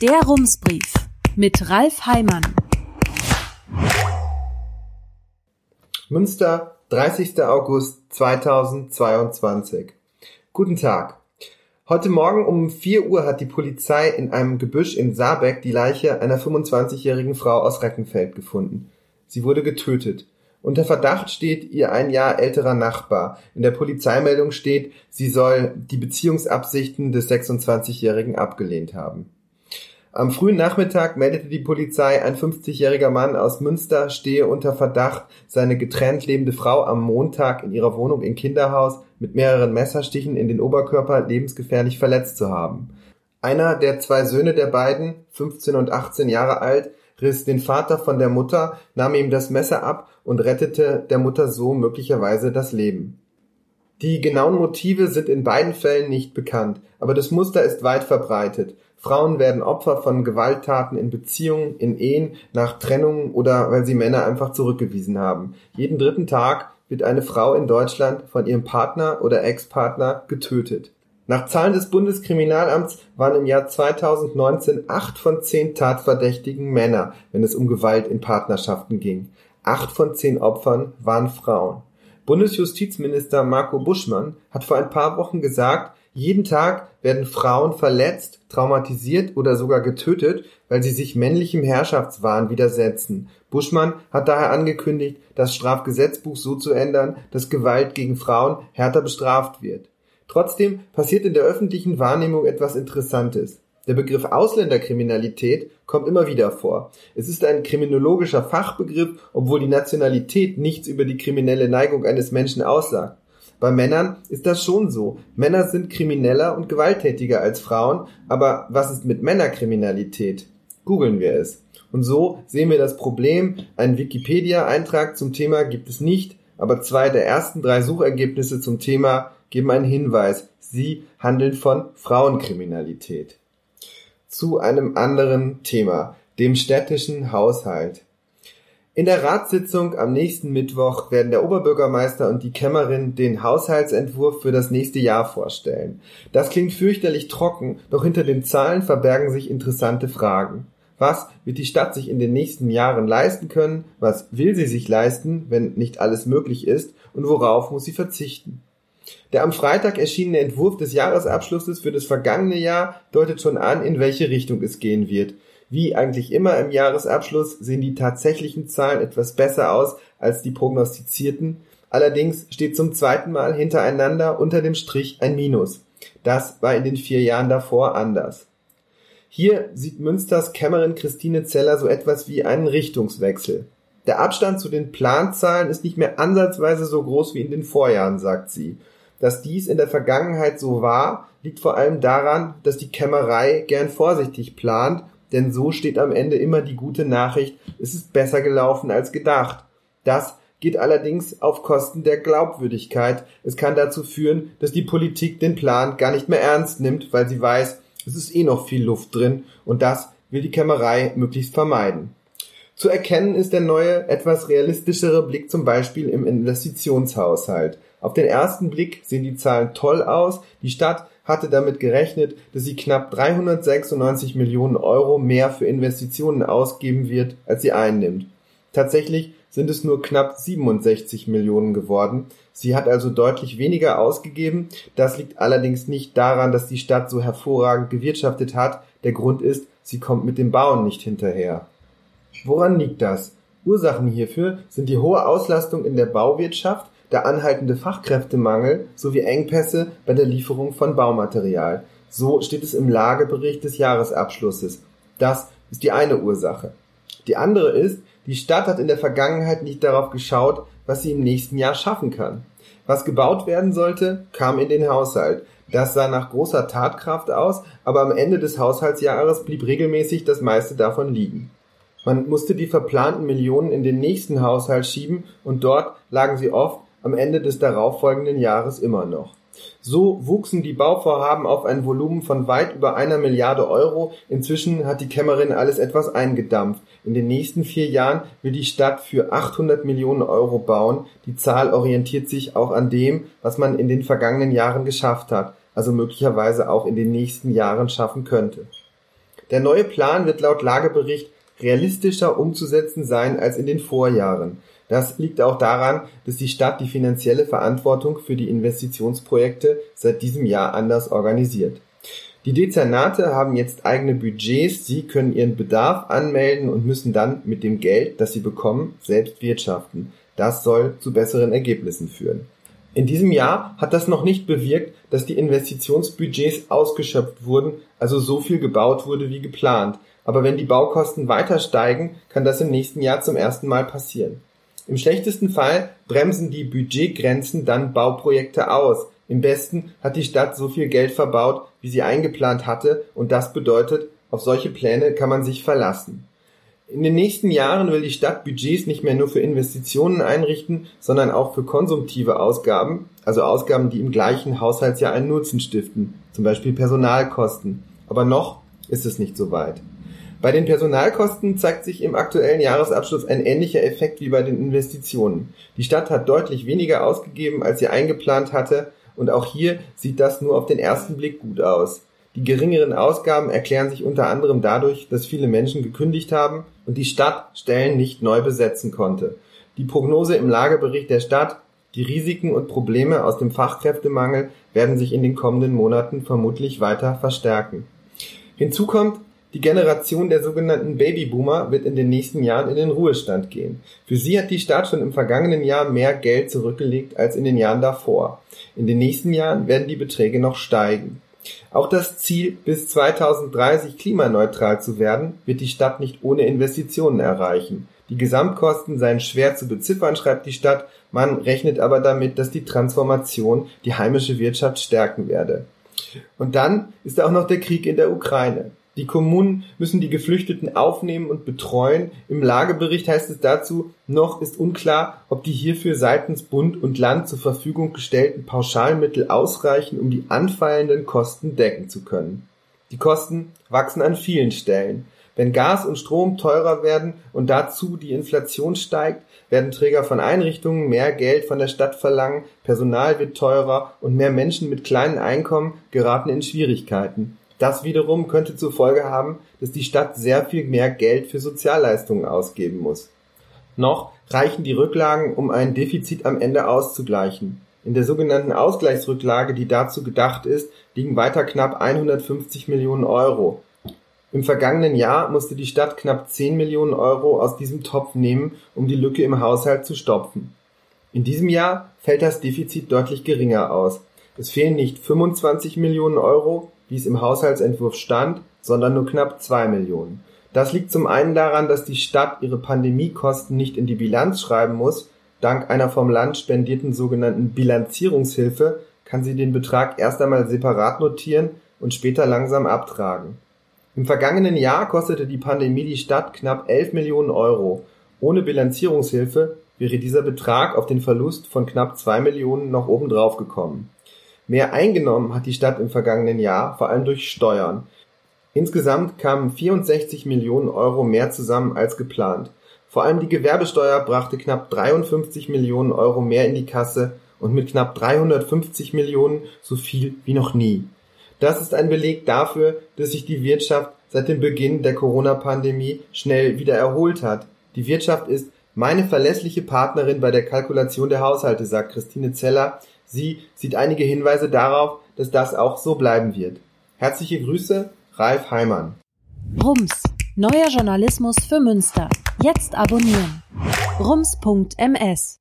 Der Rumsbrief mit Ralf Heimann. Münster, 30. August 2022. Guten Tag. Heute Morgen um 4 Uhr hat die Polizei in einem Gebüsch in Saarbeck die Leiche einer 25-jährigen Frau aus Reckenfeld gefunden. Sie wurde getötet. Unter Verdacht steht ihr ein Jahr älterer Nachbar. In der Polizeimeldung steht, sie soll die Beziehungsabsichten des 26-Jährigen abgelehnt haben. Am frühen Nachmittag meldete die Polizei, ein 50-jähriger Mann aus Münster stehe unter Verdacht, seine getrennt lebende Frau am Montag in ihrer Wohnung in Kinderhaus mit mehreren Messerstichen in den Oberkörper lebensgefährlich verletzt zu haben. Einer der zwei Söhne der beiden, 15 und 18 Jahre alt, riss den Vater von der Mutter, nahm ihm das Messer ab und rettete der Mutter so möglicherweise das Leben. Die genauen Motive sind in beiden Fällen nicht bekannt, aber das Muster ist weit verbreitet. Frauen werden Opfer von Gewalttaten in Beziehungen, in Ehen, nach Trennungen oder weil sie Männer einfach zurückgewiesen haben. Jeden dritten Tag wird eine Frau in Deutschland von ihrem Partner oder Ex-Partner getötet. Nach Zahlen des Bundeskriminalamts waren im Jahr 2019 acht von zehn Tatverdächtigen Männer, wenn es um Gewalt in Partnerschaften ging. Acht von zehn Opfern waren Frauen. Bundesjustizminister Marco Buschmann hat vor ein paar Wochen gesagt, jeden Tag werden Frauen verletzt, traumatisiert oder sogar getötet, weil sie sich männlichem Herrschaftswahn widersetzen. Buschmann hat daher angekündigt, das Strafgesetzbuch so zu ändern, dass Gewalt gegen Frauen härter bestraft wird. Trotzdem passiert in der öffentlichen Wahrnehmung etwas Interessantes. Der Begriff Ausländerkriminalität kommt immer wieder vor. Es ist ein kriminologischer Fachbegriff, obwohl die Nationalität nichts über die kriminelle Neigung eines Menschen aussagt. Bei Männern ist das schon so. Männer sind krimineller und gewalttätiger als Frauen, aber was ist mit Männerkriminalität? Googeln wir es. Und so sehen wir das Problem. Ein Wikipedia-Eintrag zum Thema gibt es nicht, aber zwei der ersten drei Suchergebnisse zum Thema geben einen Hinweis. Sie handeln von Frauenkriminalität. Zu einem anderen Thema, dem städtischen Haushalt. In der Ratssitzung am nächsten Mittwoch werden der Oberbürgermeister und die Kämmerin den Haushaltsentwurf für das nächste Jahr vorstellen. Das klingt fürchterlich trocken, doch hinter den Zahlen verbergen sich interessante Fragen. Was wird die Stadt sich in den nächsten Jahren leisten können? Was will sie sich leisten, wenn nicht alles möglich ist? Und worauf muss sie verzichten? Der am Freitag erschienene Entwurf des Jahresabschlusses für das vergangene Jahr deutet schon an, in welche Richtung es gehen wird. Wie eigentlich immer im Jahresabschluss sehen die tatsächlichen Zahlen etwas besser aus als die prognostizierten. Allerdings steht zum zweiten Mal hintereinander unter dem Strich ein Minus. Das war in den vier Jahren davor anders. Hier sieht Münsters Kämmerin Christine Zeller so etwas wie einen Richtungswechsel. Der Abstand zu den Planzahlen ist nicht mehr ansatzweise so groß wie in den Vorjahren, sagt sie. Dass dies in der Vergangenheit so war, liegt vor allem daran, dass die Kämmerei gern vorsichtig plant, denn so steht am Ende immer die gute Nachricht, es ist besser gelaufen als gedacht. Das geht allerdings auf Kosten der Glaubwürdigkeit. Es kann dazu führen, dass die Politik den Plan gar nicht mehr ernst nimmt, weil sie weiß, es ist eh noch viel Luft drin und das will die Kämmerei möglichst vermeiden. Zu erkennen ist der neue, etwas realistischere Blick zum Beispiel im Investitionshaushalt. Auf den ersten Blick sehen die Zahlen toll aus. Die Stadt hatte damit gerechnet, dass sie knapp 396 Millionen Euro mehr für Investitionen ausgeben wird, als sie einnimmt. Tatsächlich sind es nur knapp 67 Millionen geworden. Sie hat also deutlich weniger ausgegeben. Das liegt allerdings nicht daran, dass die Stadt so hervorragend gewirtschaftet hat. Der Grund ist, sie kommt mit dem Bauen nicht hinterher. Woran liegt das? Ursachen hierfür sind die hohe Auslastung in der Bauwirtschaft, der anhaltende Fachkräftemangel sowie Engpässe bei der Lieferung von Baumaterial. So steht es im Lagebericht des Jahresabschlusses. Das ist die eine Ursache. Die andere ist, die Stadt hat in der Vergangenheit nicht darauf geschaut, was sie im nächsten Jahr schaffen kann. Was gebaut werden sollte, kam in den Haushalt. Das sah nach großer Tatkraft aus, aber am Ende des Haushaltsjahres blieb regelmäßig das meiste davon liegen. Man musste die verplanten Millionen in den nächsten Haushalt schieben und dort lagen sie oft am Ende des darauffolgenden Jahres immer noch. So wuchsen die Bauvorhaben auf ein Volumen von weit über einer Milliarde Euro. Inzwischen hat die Kämmerin alles etwas eingedampft. In den nächsten vier Jahren will die Stadt für 800 Millionen Euro bauen. Die Zahl orientiert sich auch an dem, was man in den vergangenen Jahren geschafft hat, also möglicherweise auch in den nächsten Jahren schaffen könnte. Der neue Plan wird laut Lagebericht realistischer umzusetzen sein als in den Vorjahren. Das liegt auch daran, dass die Stadt die finanzielle Verantwortung für die Investitionsprojekte seit diesem Jahr anders organisiert. Die Dezernate haben jetzt eigene Budgets, sie können ihren Bedarf anmelden und müssen dann mit dem Geld, das sie bekommen, selbst wirtschaften. Das soll zu besseren Ergebnissen führen. In diesem Jahr hat das noch nicht bewirkt, dass die Investitionsbudgets ausgeschöpft wurden, also so viel gebaut wurde wie geplant. Aber wenn die Baukosten weiter steigen, kann das im nächsten Jahr zum ersten Mal passieren. Im schlechtesten Fall bremsen die Budgetgrenzen dann Bauprojekte aus, im besten hat die Stadt so viel Geld verbaut, wie sie eingeplant hatte, und das bedeutet, auf solche Pläne kann man sich verlassen. In den nächsten Jahren will die Stadt Budgets nicht mehr nur für Investitionen einrichten, sondern auch für konsumtive Ausgaben, also Ausgaben, die im gleichen Haushaltsjahr einen Nutzen stiften, zum Beispiel Personalkosten. Aber noch ist es nicht so weit. Bei den Personalkosten zeigt sich im aktuellen Jahresabschluss ein ähnlicher Effekt wie bei den Investitionen. Die Stadt hat deutlich weniger ausgegeben, als sie eingeplant hatte, und auch hier sieht das nur auf den ersten Blick gut aus. Die geringeren Ausgaben erklären sich unter anderem dadurch, dass viele Menschen gekündigt haben und die Stadt Stellen nicht neu besetzen konnte. Die Prognose im Lagebericht der Stadt, die Risiken und Probleme aus dem Fachkräftemangel werden sich in den kommenden Monaten vermutlich weiter verstärken. Hinzu kommt, die Generation der sogenannten Babyboomer wird in den nächsten Jahren in den Ruhestand gehen. Für sie hat die Stadt schon im vergangenen Jahr mehr Geld zurückgelegt als in den Jahren davor. In den nächsten Jahren werden die Beträge noch steigen. Auch das Ziel, bis 2030 klimaneutral zu werden, wird die Stadt nicht ohne Investitionen erreichen. Die Gesamtkosten seien schwer zu beziffern, schreibt die Stadt, man rechnet aber damit, dass die Transformation die heimische Wirtschaft stärken werde. Und dann ist auch noch der Krieg in der Ukraine. Die Kommunen müssen die Geflüchteten aufnehmen und betreuen. Im Lagebericht heißt es dazu, noch ist unklar, ob die hierfür seitens Bund und Land zur Verfügung gestellten Pauschalmittel ausreichen, um die anfallenden Kosten decken zu können. Die Kosten wachsen an vielen Stellen. Wenn Gas und Strom teurer werden und dazu die Inflation steigt, werden Träger von Einrichtungen mehr Geld von der Stadt verlangen, Personal wird teurer und mehr Menschen mit kleinen Einkommen geraten in Schwierigkeiten. Das wiederum könnte zur Folge haben, dass die Stadt sehr viel mehr Geld für Sozialleistungen ausgeben muss. Noch reichen die Rücklagen, um ein Defizit am Ende auszugleichen. In der sogenannten Ausgleichsrücklage, die dazu gedacht ist, liegen weiter knapp 150 Millionen Euro. Im vergangenen Jahr musste die Stadt knapp 10 Millionen Euro aus diesem Topf nehmen, um die Lücke im Haushalt zu stopfen. In diesem Jahr fällt das Defizit deutlich geringer aus. Es fehlen nicht 25 Millionen Euro, wie es im Haushaltsentwurf stand, sondern nur knapp zwei Millionen. Das liegt zum einen daran, dass die Stadt ihre Pandemiekosten nicht in die Bilanz schreiben muss. Dank einer vom Land spendierten sogenannten Bilanzierungshilfe kann sie den Betrag erst einmal separat notieren und später langsam abtragen. Im vergangenen Jahr kostete die Pandemie die Stadt knapp 11 Millionen Euro. Ohne Bilanzierungshilfe wäre dieser Betrag auf den Verlust von knapp zwei Millionen noch obendrauf gekommen. Mehr eingenommen hat die Stadt im vergangenen Jahr, vor allem durch Steuern. Insgesamt kamen 64 Millionen Euro mehr zusammen als geplant. Vor allem die Gewerbesteuer brachte knapp 53 Millionen Euro mehr in die Kasse und mit knapp 350 Millionen so viel wie noch nie. Das ist ein Beleg dafür, dass sich die Wirtschaft seit dem Beginn der Corona-Pandemie schnell wieder erholt hat. Die Wirtschaft ist meine verlässliche Partnerin bei der Kalkulation der Haushalte, sagt Christine Zeller, Sie sieht einige Hinweise darauf, dass das auch so bleiben wird. Herzliche Grüße, Ralf Heimann. Rums, neuer Journalismus für Münster. Jetzt abonnieren. rums.ms